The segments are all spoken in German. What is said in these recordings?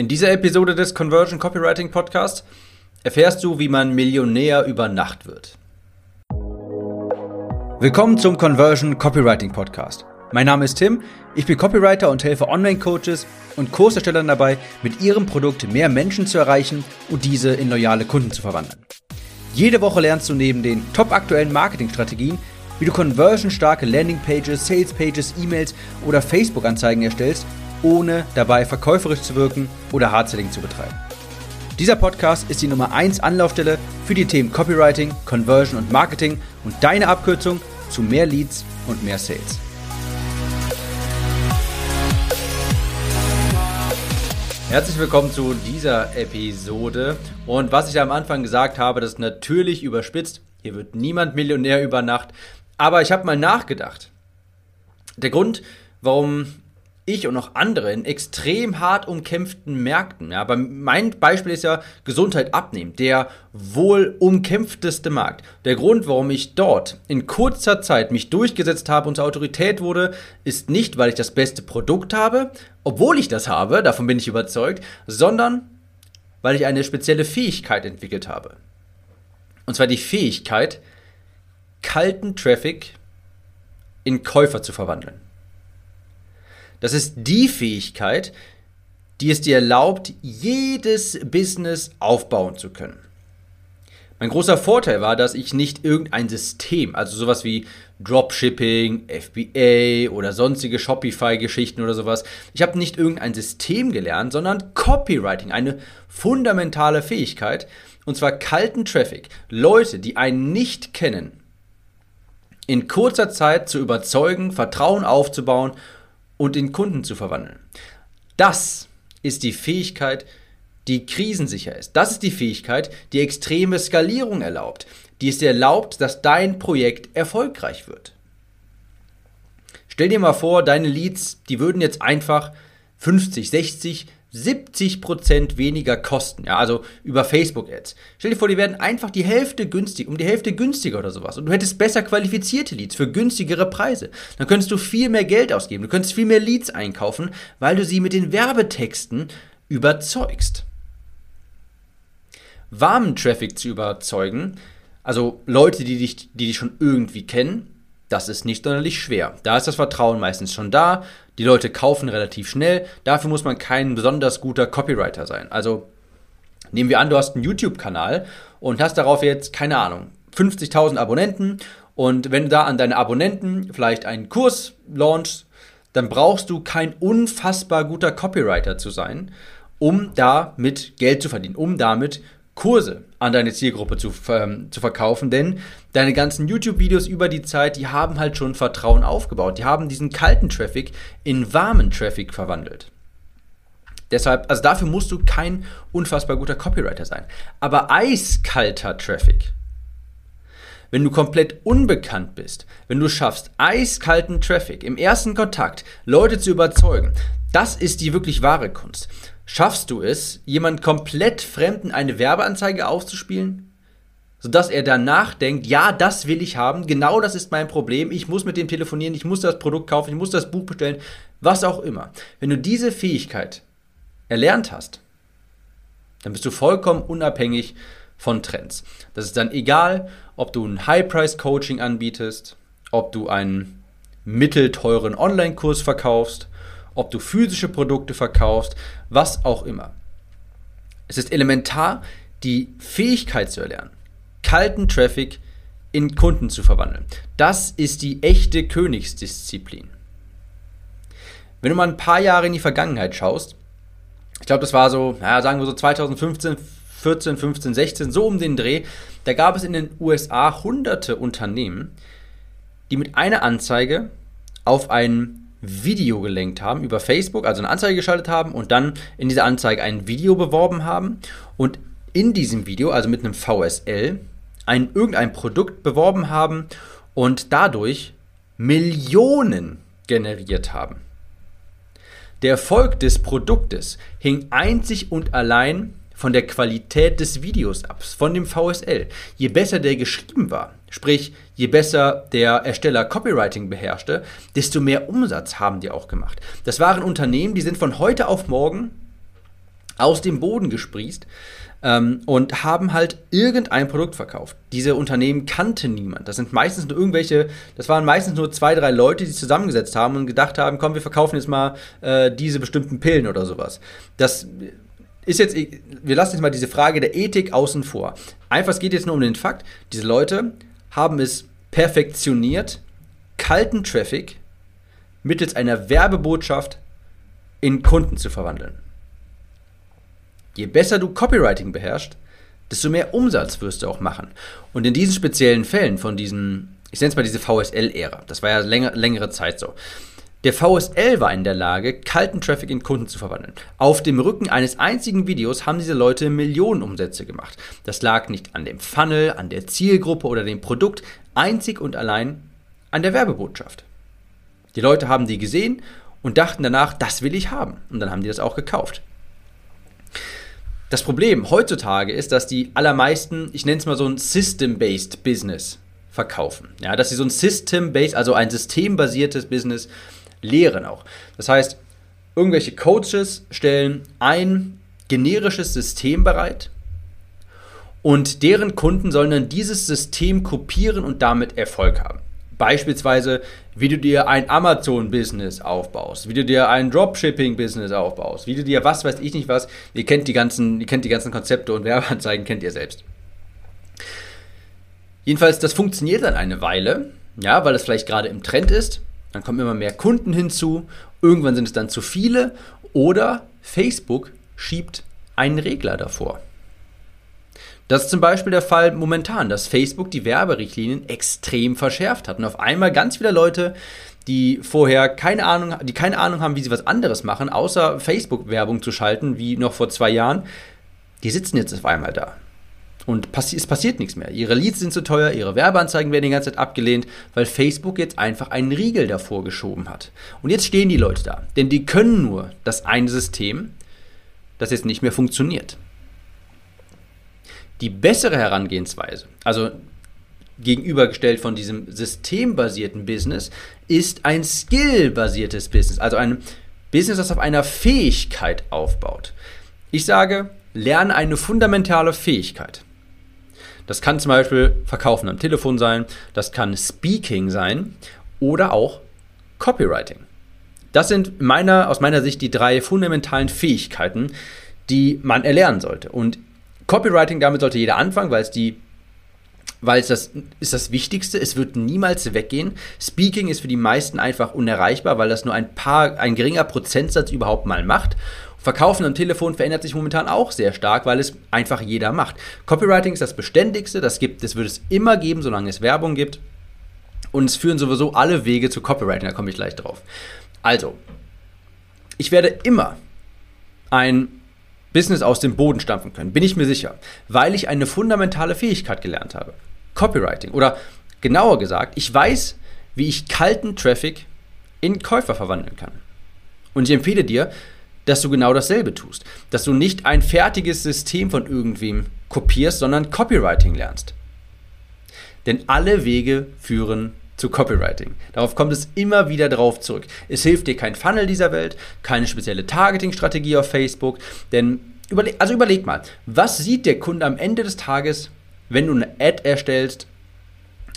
In dieser Episode des Conversion Copywriting Podcast erfährst du, wie man Millionär über Nacht wird. Willkommen zum Conversion Copywriting Podcast. Mein Name ist Tim, ich bin Copywriter und helfe Online-Coaches und Kurserstellern dabei, mit ihrem Produkt mehr Menschen zu erreichen und diese in loyale Kunden zu verwandeln. Jede Woche lernst du neben den top aktuellen Marketingstrategien, wie du conversionstarke Landingpages, Salespages, E-Mails oder Facebook-Anzeigen erstellst ohne dabei verkäuferisch zu wirken oder Hardselling zu betreiben. Dieser Podcast ist die Nummer 1 Anlaufstelle für die Themen Copywriting, Conversion und Marketing und deine Abkürzung zu mehr Leads und mehr Sales. Herzlich willkommen zu dieser Episode. Und was ich am Anfang gesagt habe, das ist natürlich überspitzt. Hier wird niemand Millionär über Nacht. Aber ich habe mal nachgedacht. Der Grund, warum ich und auch andere in extrem hart umkämpften Märkten. Ja, aber mein Beispiel ist ja Gesundheit abnehmen, der wohl umkämpfteste Markt. Der Grund, warum ich dort in kurzer Zeit mich durchgesetzt habe und zur Autorität wurde, ist nicht, weil ich das beste Produkt habe, obwohl ich das habe, davon bin ich überzeugt, sondern weil ich eine spezielle Fähigkeit entwickelt habe. Und zwar die Fähigkeit, kalten Traffic in Käufer zu verwandeln. Das ist die Fähigkeit, die es dir erlaubt, jedes Business aufbauen zu können. Mein großer Vorteil war, dass ich nicht irgendein System, also sowas wie Dropshipping, FBA oder sonstige Shopify-Geschichten oder sowas, ich habe nicht irgendein System gelernt, sondern Copywriting, eine fundamentale Fähigkeit, und zwar kalten Traffic, Leute, die einen nicht kennen, in kurzer Zeit zu überzeugen, Vertrauen aufzubauen und in Kunden zu verwandeln. Das ist die Fähigkeit, die krisensicher ist. Das ist die Fähigkeit, die extreme Skalierung erlaubt, die es dir erlaubt, dass dein Projekt erfolgreich wird. Stell dir mal vor, deine Leads, die würden jetzt einfach 50, 60, 70% weniger kosten. Ja, also über Facebook-Ads. Stell dir vor, die werden einfach die Hälfte günstig, um die Hälfte günstiger oder sowas. Und du hättest besser qualifizierte Leads für günstigere Preise. Dann könntest du viel mehr Geld ausgeben. Du könntest viel mehr Leads einkaufen, weil du sie mit den Werbetexten überzeugst. Warmen Traffic zu überzeugen, also Leute, die dich, die dich schon irgendwie kennen, das ist nicht sonderlich schwer. Da ist das Vertrauen meistens schon da. Die Leute kaufen relativ schnell. Dafür muss man kein besonders guter Copywriter sein. Also nehmen wir an, du hast einen YouTube-Kanal und hast darauf jetzt, keine Ahnung, 50.000 Abonnenten. Und wenn du da an deine Abonnenten vielleicht einen Kurs launchst, dann brauchst du kein unfassbar guter Copywriter zu sein, um damit Geld zu verdienen, um damit Kurse an deine Zielgruppe zu, ähm, zu verkaufen, denn deine ganzen YouTube-Videos über die Zeit, die haben halt schon Vertrauen aufgebaut. Die haben diesen kalten Traffic in warmen Traffic verwandelt. Deshalb, also dafür musst du kein unfassbar guter Copywriter sein. Aber eiskalter Traffic, wenn du komplett unbekannt bist, wenn du schaffst, eiskalten Traffic im ersten Kontakt Leute zu überzeugen, das ist die wirklich wahre Kunst. Schaffst du es, jemand komplett Fremden eine Werbeanzeige aufzuspielen? Sodass er danach denkt, ja, das will ich haben, genau das ist mein Problem, ich muss mit dem telefonieren, ich muss das Produkt kaufen, ich muss das Buch bestellen, was auch immer. Wenn du diese Fähigkeit erlernt hast, dann bist du vollkommen unabhängig von Trends. Das ist dann egal, ob du ein High-Price-Coaching anbietest, ob du einen mittelteuren Online-Kurs verkaufst, ob du physische Produkte verkaufst, was auch immer. Es ist elementar, die Fähigkeit zu erlernen, kalten Traffic in Kunden zu verwandeln. Das ist die echte Königsdisziplin. Wenn du mal ein paar Jahre in die Vergangenheit schaust, ich glaube, das war so, naja, sagen wir so 2015, 14, 15, 16, so um den Dreh, da gab es in den USA hunderte Unternehmen, die mit einer Anzeige auf einen Video gelenkt haben über Facebook, also eine Anzeige geschaltet haben und dann in dieser Anzeige ein Video beworben haben und in diesem Video, also mit einem VSL, ein, irgendein Produkt beworben haben und dadurch Millionen generiert haben. Der Erfolg des Produktes hing einzig und allein von der Qualität des Videos ab, von dem VSL. Je besser der geschrieben war, sprich je besser der Ersteller Copywriting beherrschte, desto mehr Umsatz haben die auch gemacht. Das waren Unternehmen, die sind von heute auf morgen aus dem Boden gesprießt ähm, und haben halt irgendein Produkt verkauft. Diese Unternehmen kannte niemand. Das sind meistens nur irgendwelche, das waren meistens nur zwei, drei Leute, die sich zusammengesetzt haben und gedacht haben, komm, wir verkaufen jetzt mal äh, diese bestimmten Pillen oder sowas. Das ist jetzt, wir lassen jetzt mal diese Frage der Ethik außen vor. Einfach, es geht jetzt nur um den Fakt, diese Leute haben es perfektioniert, kalten Traffic mittels einer Werbebotschaft in Kunden zu verwandeln. Je besser du Copywriting beherrschst, desto mehr Umsatz wirst du auch machen. Und in diesen speziellen Fällen von diesen, ich nenne es mal diese VSL-Ära, das war ja länger, längere Zeit so. Der VSL war in der Lage, kalten Traffic in Kunden zu verwandeln. Auf dem Rücken eines einzigen Videos haben diese Leute Millionenumsätze gemacht. Das lag nicht an dem Funnel, an der Zielgruppe oder dem Produkt, einzig und allein an der Werbebotschaft. Die Leute haben die gesehen und dachten danach, das will ich haben. Und dann haben die das auch gekauft. Das Problem heutzutage ist, dass die allermeisten, ich nenne es mal so ein System-Based Business verkaufen. Ja, dass sie so ein System-Based, also ein systembasiertes Business lehren auch. Das heißt, irgendwelche Coaches stellen ein generisches System bereit und deren Kunden sollen dann dieses System kopieren und damit Erfolg haben. Beispielsweise, wie du dir ein Amazon-Business aufbaust, wie du dir ein Dropshipping-Business aufbaust, wie du dir was weiß ich nicht was. Ihr kennt die ganzen, ihr kennt die ganzen Konzepte und Werbeanzeigen kennt ihr selbst. Jedenfalls, das funktioniert dann eine Weile, ja, weil es vielleicht gerade im Trend ist. Dann kommen immer mehr Kunden hinzu. Irgendwann sind es dann zu viele. Oder Facebook schiebt einen Regler davor. Das ist zum Beispiel der Fall momentan, dass Facebook die Werberichtlinien extrem verschärft hat und auf einmal ganz viele Leute, die vorher keine Ahnung, die keine Ahnung haben, wie sie was anderes machen, außer Facebook-Werbung zu schalten, wie noch vor zwei Jahren, die sitzen jetzt auf einmal da. Und passi es passiert nichts mehr. Ihre Leads sind zu teuer, ihre Werbeanzeigen werden die ganze Zeit abgelehnt, weil Facebook jetzt einfach einen Riegel davor geschoben hat. Und jetzt stehen die Leute da. Denn die können nur das eine System, das jetzt nicht mehr funktioniert. Die bessere Herangehensweise, also gegenübergestellt von diesem systembasierten Business, ist ein skillbasiertes Business, also ein Business, das auf einer Fähigkeit aufbaut. Ich sage, lerne eine fundamentale Fähigkeit. Das kann zum Beispiel Verkaufen am Telefon sein, das kann Speaking sein oder auch Copywriting. Das sind meiner, aus meiner Sicht die drei fundamentalen Fähigkeiten, die man erlernen sollte. Und Copywriting, damit sollte jeder anfangen, weil es die weil es das ist das Wichtigste. Es wird niemals weggehen. Speaking ist für die meisten einfach unerreichbar, weil das nur ein paar, ein geringer Prozentsatz überhaupt mal macht. Verkaufen am Telefon verändert sich momentan auch sehr stark, weil es einfach jeder macht. Copywriting ist das Beständigste, das gibt, das wird es immer geben, solange es Werbung gibt. Und es führen sowieso alle Wege zu Copywriting, da komme ich gleich drauf. Also, ich werde immer ein Business aus dem Boden stampfen können, bin ich mir sicher, weil ich eine fundamentale Fähigkeit gelernt habe. Copywriting. Oder genauer gesagt, ich weiß, wie ich kalten Traffic in Käufer verwandeln kann. Und ich empfehle dir, dass du genau dasselbe tust. Dass du nicht ein fertiges System von irgendwem kopierst, sondern Copywriting lernst. Denn alle Wege führen zu Copywriting. Darauf kommt es immer wieder drauf zurück. Es hilft dir kein Funnel dieser Welt, keine spezielle Targeting-Strategie auf Facebook, denn überleg, also überleg mal, was sieht der Kunde am Ende des Tages, wenn du eine Ad erstellst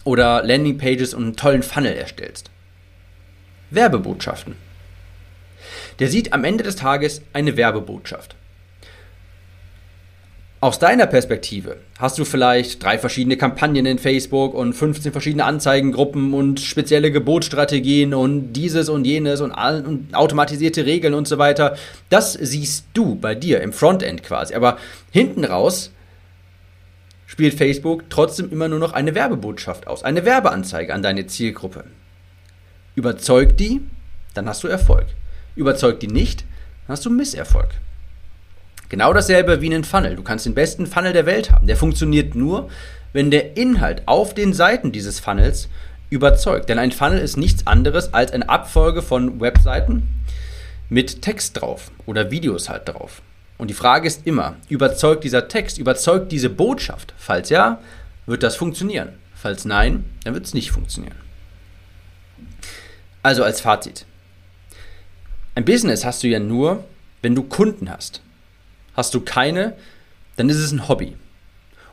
oder Landingpages und einen tollen Funnel erstellst? Werbebotschaften. Der sieht am Ende des Tages eine Werbebotschaft. Aus deiner Perspektive hast du vielleicht drei verschiedene Kampagnen in Facebook und 15 verschiedene Anzeigengruppen und spezielle Gebotsstrategien und dieses und jenes und, und, automatisierte Regeln und so weiter. Das siehst du bei dir im Frontend quasi. Aber hinten raus spielt Facebook trotzdem immer nur noch eine Werbebotschaft aus, eine Werbeanzeige an deine Zielgruppe. Überzeug die, dann hast du Erfolg. Überzeug die nicht, dann hast du Misserfolg. Genau dasselbe wie einen Funnel. Du kannst den besten Funnel der Welt haben. Der funktioniert nur, wenn der Inhalt auf den Seiten dieses Funnels überzeugt. Denn ein Funnel ist nichts anderes als eine Abfolge von Webseiten mit Text drauf oder Videos halt drauf. Und die Frage ist immer, überzeugt dieser Text, überzeugt diese Botschaft? Falls ja, wird das funktionieren. Falls nein, dann wird es nicht funktionieren. Also als Fazit. Ein Business hast du ja nur, wenn du Kunden hast. Hast du keine, dann ist es ein Hobby.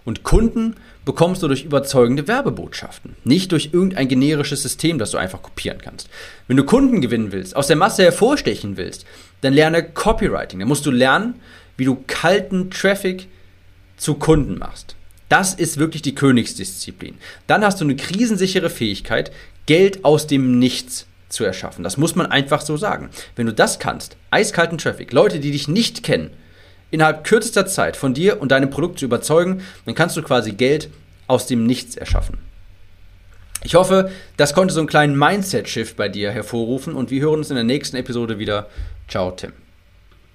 Und Kunden bekommst du durch überzeugende Werbebotschaften, nicht durch irgendein generisches System, das du einfach kopieren kannst. Wenn du Kunden gewinnen willst, aus der Masse hervorstechen willst, dann lerne Copywriting. Dann musst du lernen, wie du kalten Traffic zu Kunden machst. Das ist wirklich die Königsdisziplin. Dann hast du eine krisensichere Fähigkeit, Geld aus dem Nichts zu erschaffen. Das muss man einfach so sagen. Wenn du das kannst, eiskalten Traffic, Leute, die dich nicht kennen, innerhalb kürzester Zeit von dir und deinem Produkt zu überzeugen, dann kannst du quasi Geld aus dem Nichts erschaffen. Ich hoffe, das konnte so einen kleinen Mindset-Shift bei dir hervorrufen und wir hören uns in der nächsten Episode wieder. Ciao, Tim.